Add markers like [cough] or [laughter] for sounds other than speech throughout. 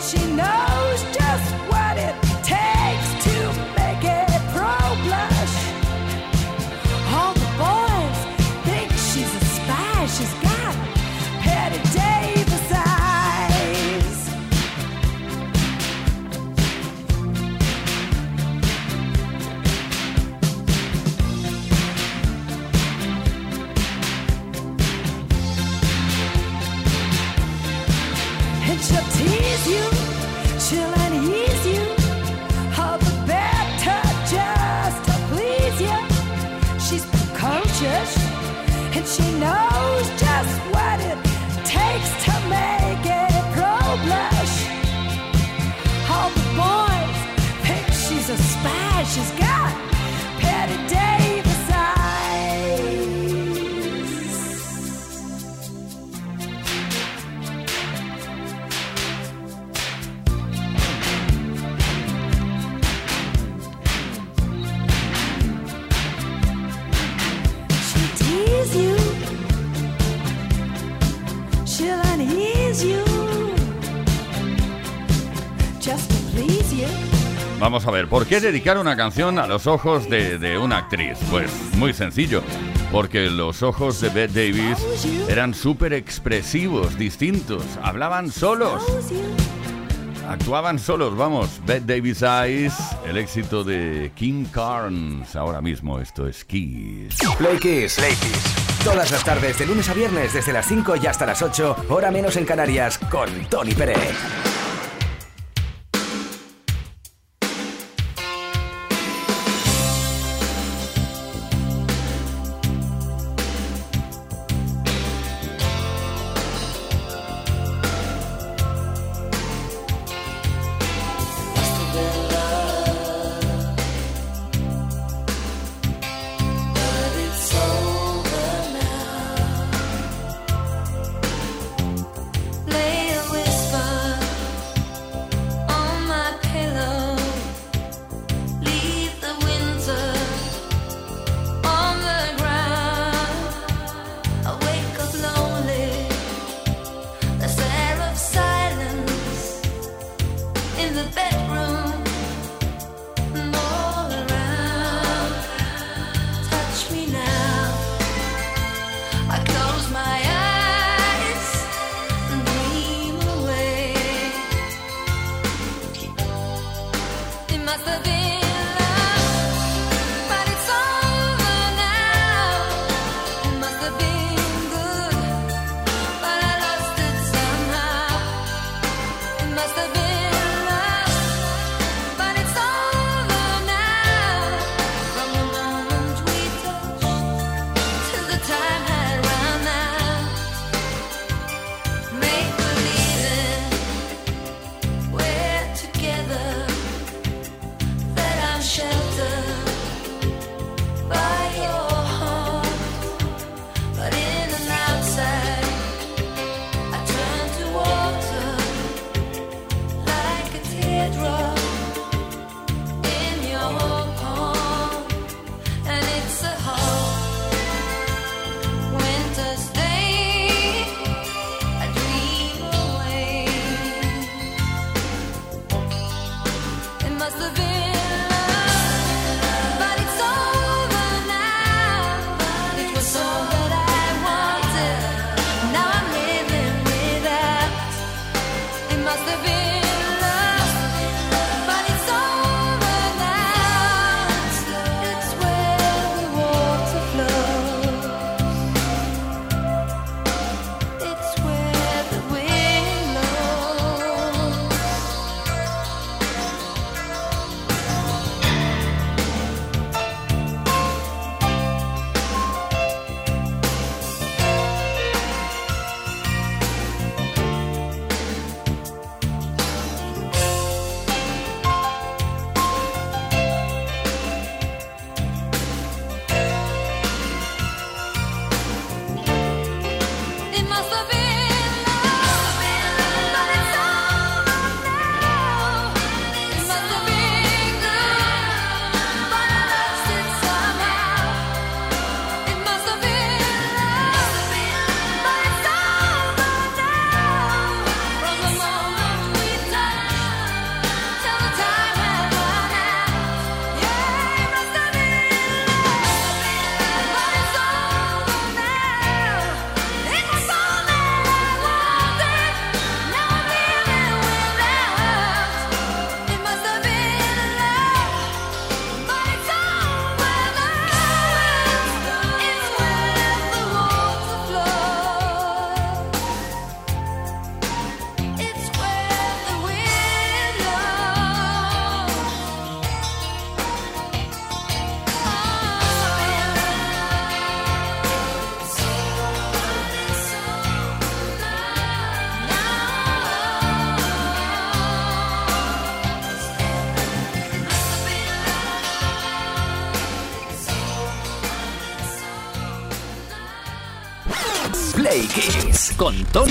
she knows just what it Vamos a ver, ¿por qué dedicar una canción a los ojos de, de una actriz? Pues muy sencillo, porque los ojos de Bette Davis eran súper expresivos, distintos, hablaban solos. Actuaban solos, vamos, Bette Davis Eyes, el éxito de Kim Carnes. Ahora mismo esto es Kiss. Play Kiss, Play Kiss. Todas las tardes, de lunes a viernes, desde las 5 y hasta las 8, hora menos en Canarias, con Tony Pérez.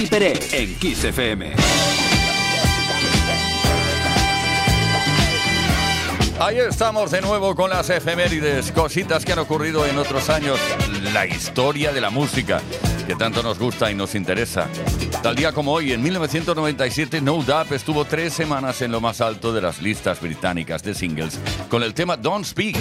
Tony Pérez en Kiss FM. Ahí estamos de nuevo con las efemérides, cositas que han ocurrido en otros años, la historia de la música, que tanto nos gusta y nos interesa. Tal día como hoy, en 1997, No Doubt estuvo tres semanas en lo más alto de las listas británicas de singles con el tema Don't Speak.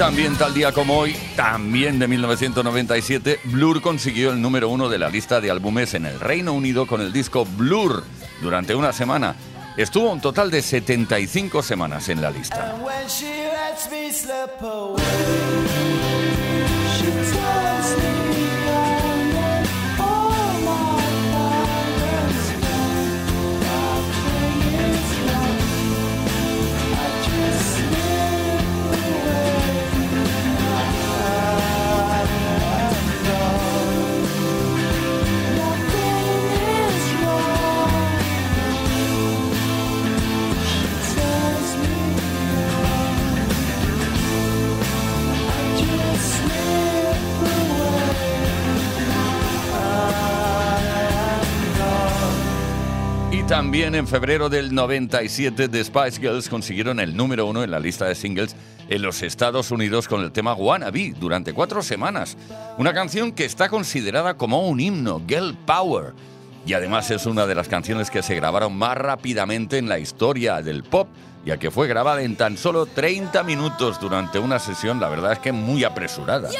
También tal día como hoy, también de 1997, Blur consiguió el número uno de la lista de álbumes en el Reino Unido con el disco Blur durante una semana. Estuvo un total de 75 semanas en la lista. También en febrero del 97, The Spice Girls consiguieron el número uno en la lista de singles en los Estados Unidos con el tema Wannabe durante cuatro semanas. Una canción que está considerada como un himno, Girl Power. Y además es una de las canciones que se grabaron más rápidamente en la historia del pop, ya que fue grabada en tan solo 30 minutos durante una sesión, la verdad es que muy apresurada.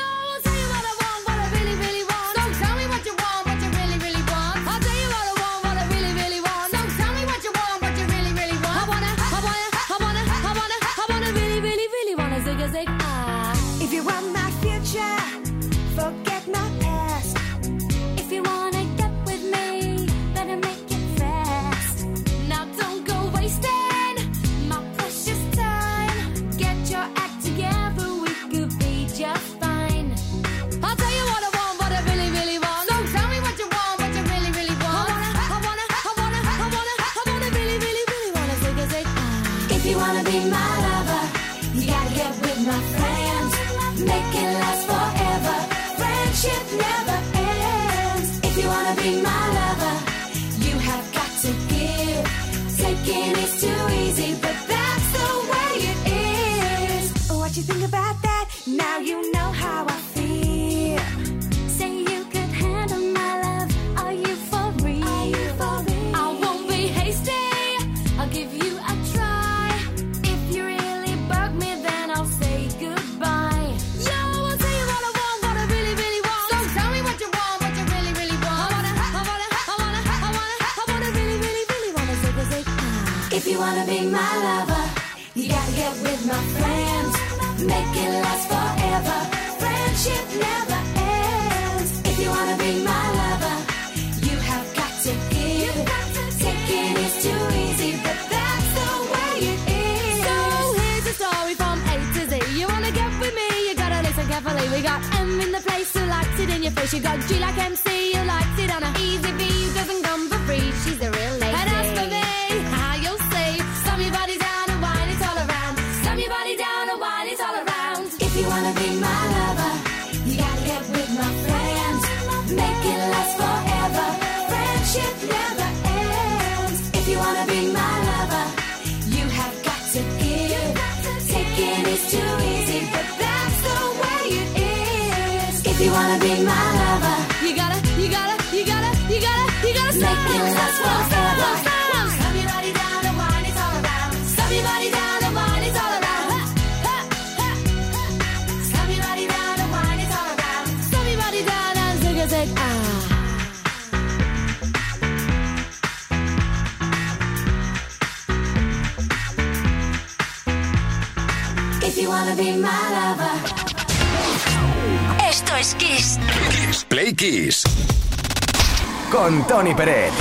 you gotta, you gotta, you gotta, you gotta, you gotta make it last forever. Esto es Kiss. Kiss Play Kiss. Con Tony Pérez.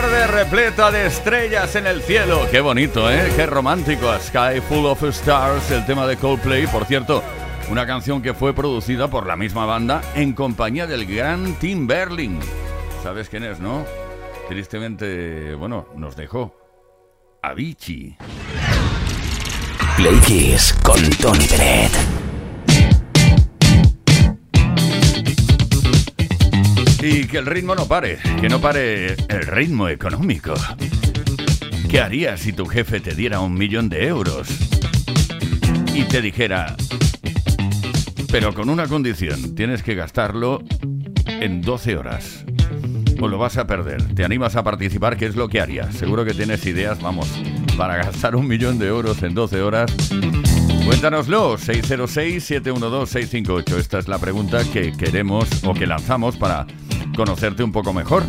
Tarde repleta de estrellas en el cielo. Qué bonito, ¿eh? Qué romántico. A Sky Full of Stars, el tema de Coldplay. Por cierto, una canción que fue producida por la misma banda en compañía del gran Tim Berling. ¿Sabes quién es, no? Tristemente, bueno, nos dejó. Avicii. Play Kiss con Tony Peret. Y que el ritmo no pare, que no pare el ritmo económico. ¿Qué harías si tu jefe te diera un millón de euros y te dijera, pero con una condición, tienes que gastarlo en 12 horas? O lo vas a perder. ¿Te animas a participar? ¿Qué es lo que harías? Seguro que tienes ideas, vamos, para gastar un millón de euros en 12 horas. Cuéntanoslo, 606-712-658. Esta es la pregunta que queremos o que lanzamos para conocerte un poco mejor.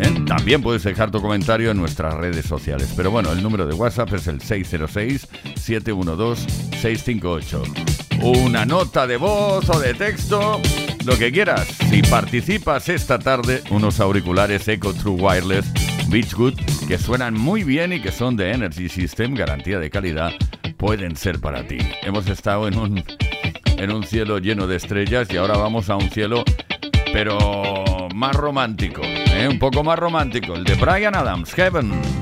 ¿eh? También puedes dejar tu comentario en nuestras redes sociales. Pero bueno, el número de WhatsApp es el 606-712-658. Una nota de voz o de texto, lo que quieras. Si participas esta tarde, unos auriculares Echo True Wireless Beachwood que suenan muy bien y que son de Energy System, garantía de calidad, pueden ser para ti. Hemos estado en un, en un cielo lleno de estrellas y ahora vamos a un cielo, pero más romántico, ¿eh? un poco más romántico, el de Brian Adams, Heaven.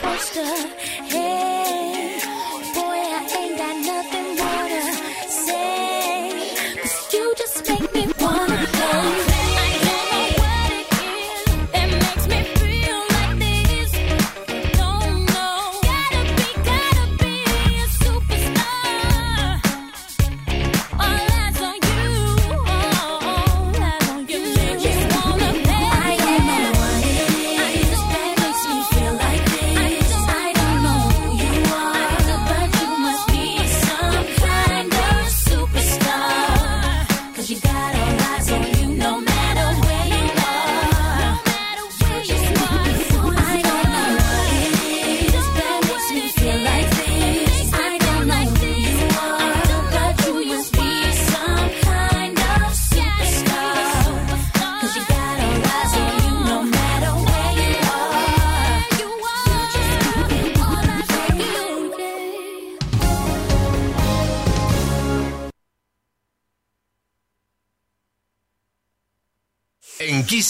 poster.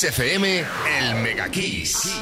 En Kiss FM, el Mega Kiss.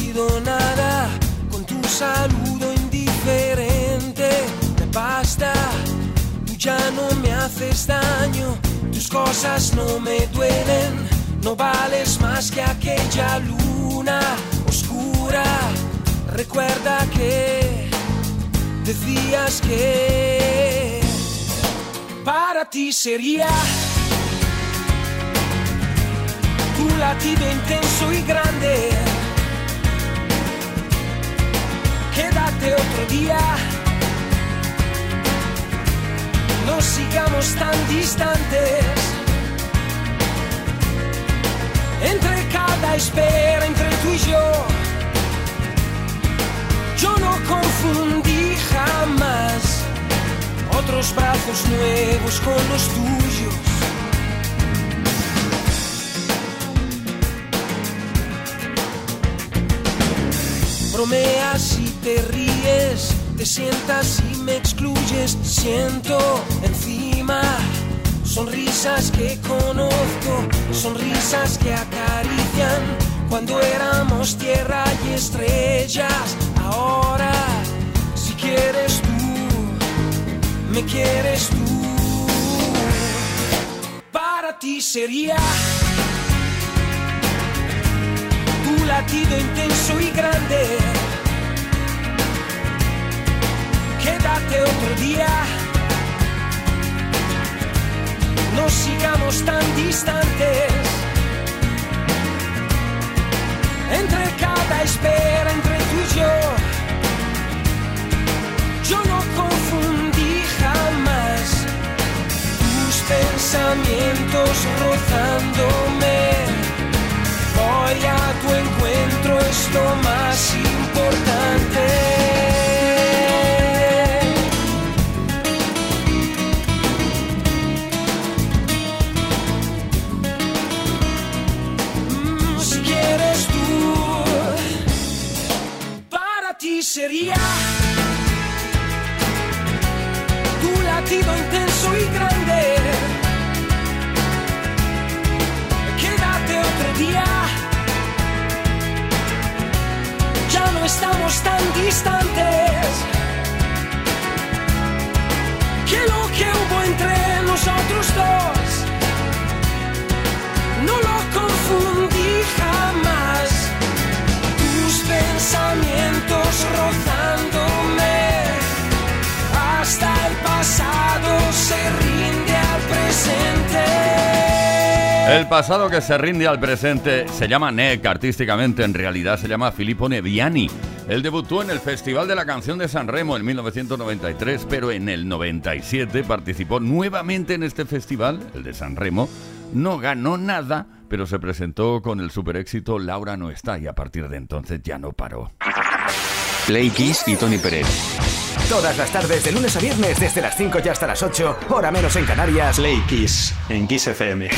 nada con tu saludo indiferente. Me basta, tú ya no me haces daño, tus cosas no me duelen. No vales más que aquella luna oscura. Recuerda que decías que para ti sería tu latido intenso y grande. Quédate otro día. No sigamos tan distantes. Entre cada espera, entre tú y yo. Yo no confundí jamás otros brazos nuevos con los tuyos. Te ríes, te sientas y me excluyes, siento encima sonrisas que conozco, sonrisas que acarician cuando éramos tierra y estrellas. Ahora, si quieres tú, me quieres tú, para ti sería tu latido intenso y grande. Quédate otro día. No sigamos tan distantes. Entre cada espera, entre tú y yo. Yo no confundí jamás tus pensamientos rozándome. Voy a tu encuentro, es lo más importante. Sería tu latido intenso y grande. Quédate otro día. Ya no estamos tan distantes. El pasado que se rinde al presente se llama Neck artísticamente, en realidad se llama Filippo Neviani. Él debutó en el Festival de la Canción de San Remo en 1993, pero en el 97 participó nuevamente en este festival, el de San Remo. No ganó nada, pero se presentó con el super éxito Laura no está y a partir de entonces ya no paró. Play Kiss y Tony Pérez. Todas las tardes, de lunes a viernes, desde las 5 y hasta las 8, hora menos en Canarias. Play Kiss en Kiss FM.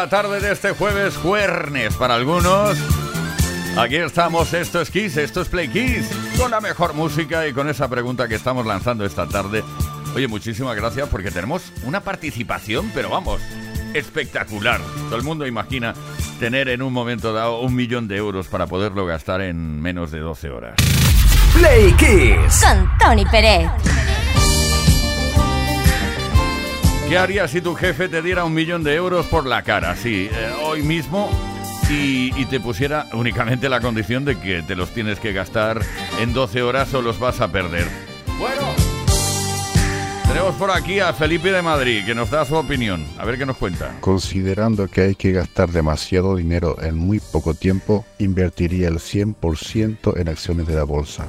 La tarde de este jueves, juernes para algunos. Aquí estamos, esto es Kiss, esto es Play Kiss, con la mejor música y con esa pregunta que estamos lanzando esta tarde. Oye, muchísimas gracias porque tenemos una participación, pero vamos, espectacular. Todo el mundo imagina tener en un momento dado un millón de euros para poderlo gastar en menos de 12 horas. Play Kiss. Con Tony Pérez. ¿Qué harías si tu jefe te diera un millón de euros por la cara, sí, eh, hoy mismo, y, y te pusiera únicamente la condición de que te los tienes que gastar en 12 horas o los vas a perder? Bueno, tenemos por aquí a Felipe de Madrid, que nos da su opinión. A ver qué nos cuenta. Considerando que hay que gastar demasiado dinero en muy poco tiempo, invertiría el 100% en acciones de la bolsa.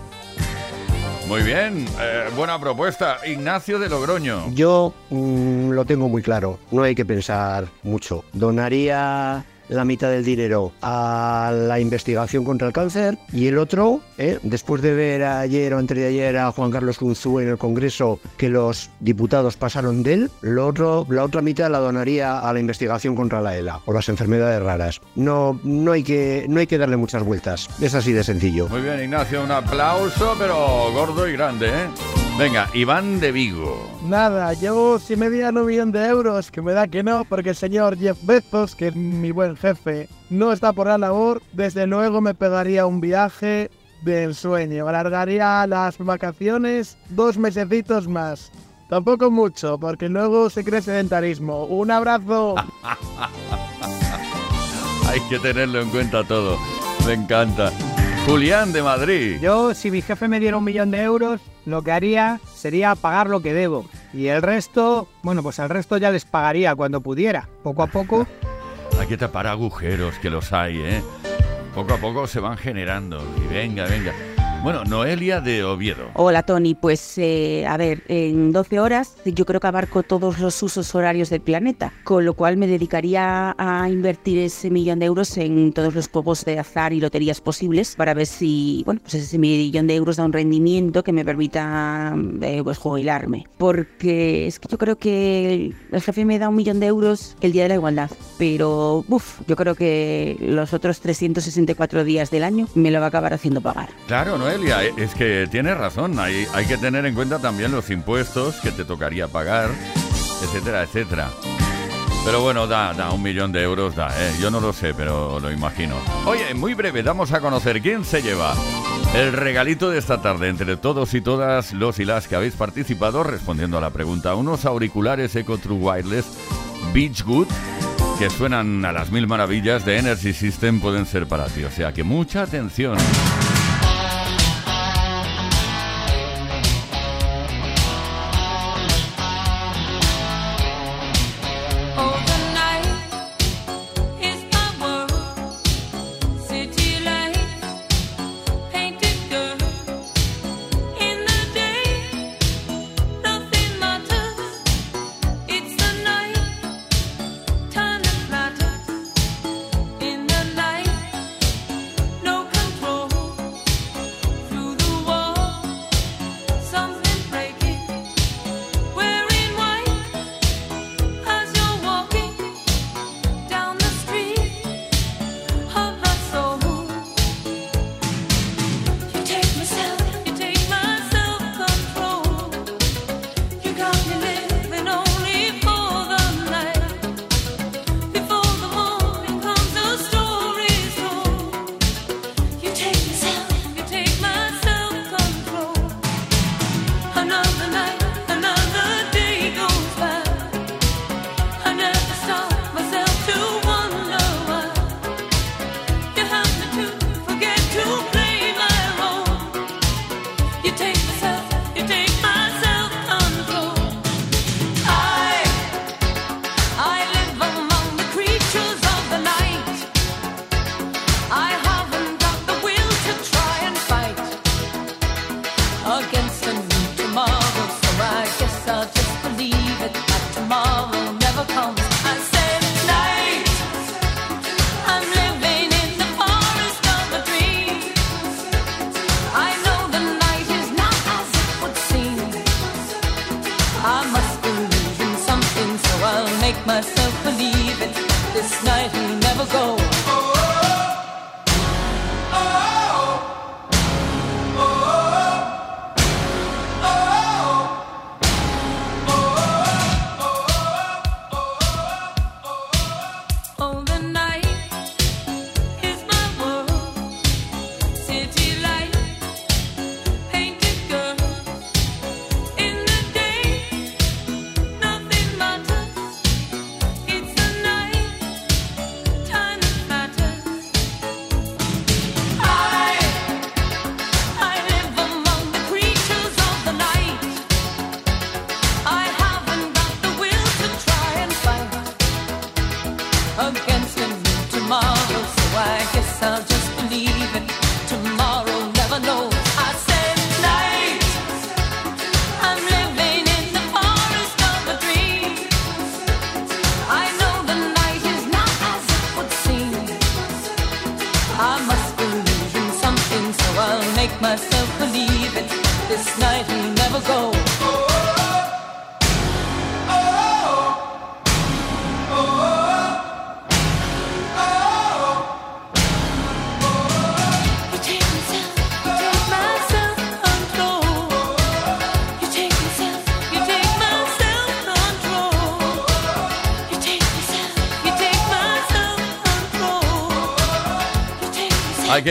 Muy bien, eh, buena propuesta. Ignacio de Logroño. Yo mm, lo tengo muy claro, no hay que pensar mucho. Donaría la mitad del dinero a la investigación contra el cáncer y el otro, ¿eh? después de ver ayer o antes de ayer a Juan Carlos Cunzú en el Congreso que los diputados pasaron de él, la otra mitad la donaría a la investigación contra la ELA o las enfermedades raras. No, no, hay que, no hay que darle muchas vueltas, es así de sencillo. Muy bien, Ignacio, un aplauso, pero gordo y grande, ¿eh? Venga, Iván de Vigo. Nada, yo si me dieran un millón de euros, que me da que no, porque el señor Jeff Bezos, que es mi buen jefe, no está por la labor, desde luego me pegaría un viaje de ensueño. Alargaría las vacaciones dos mesecitos más. Tampoco mucho, porque luego se cree sedentarismo. Un abrazo. [laughs] Hay que tenerlo en cuenta todo. Me encanta. Julián de Madrid. Yo, si mi jefe me diera un millón de euros, lo que haría sería pagar lo que debo. Y el resto, bueno, pues el resto ya les pagaría cuando pudiera. Poco a poco. [laughs] Hay que tapar agujeros, que los hay, ¿eh? Poco a poco se van generando. Y venga, venga. Bueno, Noelia de Oviedo. Hola Tony, pues eh, a ver, en 12 horas yo creo que abarco todos los usos horarios del planeta, con lo cual me dedicaría a invertir ese millón de euros en todos los juegos de azar y loterías posibles para ver si, bueno, pues ese millón de euros da un rendimiento que me permita eh, pues jubilarme. Porque es que yo creo que el jefe me da un millón de euros el día de la igualdad, pero uff, yo creo que los otros 364 días del año me lo va a acabar haciendo pagar. Claro, Noelia, es que tienes razón. Hay, hay que tener en cuenta también los impuestos que te tocaría pagar, etcétera, etcétera. Pero bueno, da, da un millón de euros, da, ¿eh? Yo no lo sé, pero lo imagino. Oye, muy breve, damos a conocer quién se lleva el regalito de esta tarde entre todos y todas los y las que habéis participado respondiendo a la pregunta. Unos auriculares Eco True Wireless Beachwood que suenan a las mil maravillas de Energy System pueden ser para ti. O sea que mucha atención.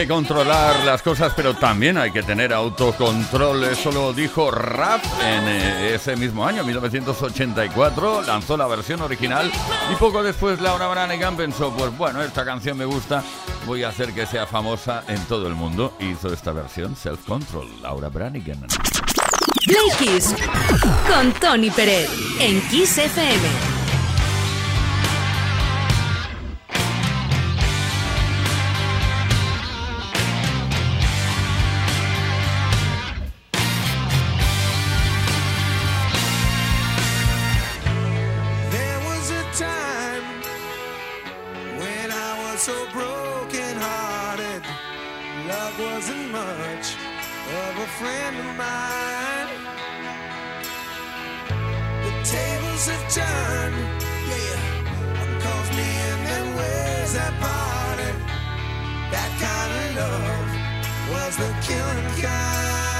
que controlar las cosas, pero también hay que tener autocontrol. Eso lo dijo Rap en eh, ese mismo año, 1984. Lanzó la versión original y poco después Laura Branigan pensó, pues bueno, esta canción me gusta, voy a hacer que sea famosa en todo el mundo. Hizo esta versión, Self Control, Laura Branigan. Con Tony Pérez en Kiss FM. wasn't much of a friend of mine. The tables have turned, yeah. I'm and where's that party? That kind of love was the killing kind.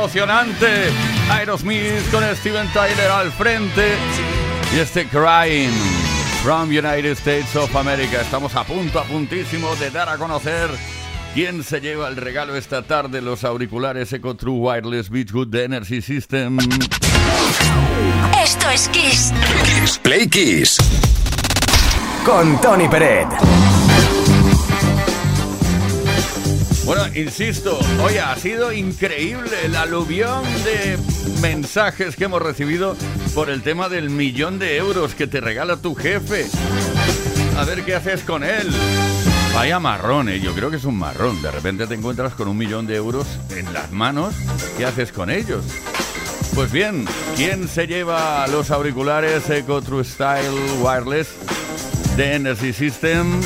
Emocionante. Aerosmith con Steven Tyler al frente. Y este Crying from United States of America. Estamos a punto, a puntísimo de dar a conocer quién se lleva el regalo esta tarde. Los auriculares Eco True Wireless Beachwood de Energy System. Esto es Kiss. Kiss Play Kiss. Con Tony Peret. Bueno, insisto, oye, ha sido increíble el aluvión de mensajes que hemos recibido por el tema del millón de euros que te regala tu jefe. A ver qué haces con él. Vaya marrón, eh, yo creo que es un marrón. De repente te encuentras con un millón de euros en las manos. ¿Qué haces con ellos? Pues bien, ¿quién se lleva los auriculares Eco True Style Wireless de Energy System?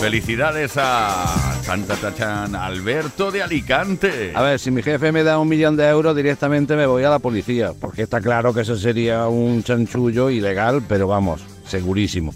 Felicidades a Santa Tachan Alberto de Alicante. A ver, si mi jefe me da un millón de euros, directamente me voy a la policía, porque está claro que eso sería un chanchullo ilegal, pero vamos, segurísimo.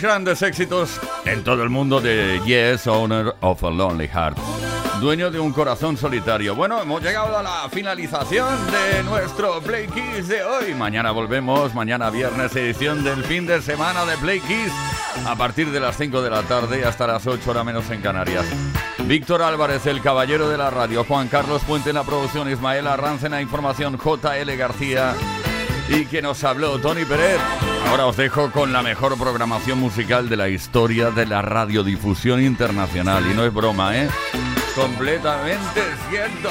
grandes éxitos en todo el mundo de Yes, Owner of a Lonely Heart. Dueño de un corazón solitario. Bueno, hemos llegado a la finalización de nuestro Play Kiss de hoy. Mañana volvemos, mañana viernes, edición del fin de semana de Play Kiss. A partir de las 5 de la tarde hasta las 8 horas menos en Canarias. Víctor Álvarez, el caballero de la radio. Juan Carlos Puente en la producción. Ismael Arranz en la información. JL García. Y que nos habló Tony Pérez. Ahora os dejo con la mejor programación musical de la historia de la radiodifusión internacional. Y no es broma, ¿eh? Completamente cierto.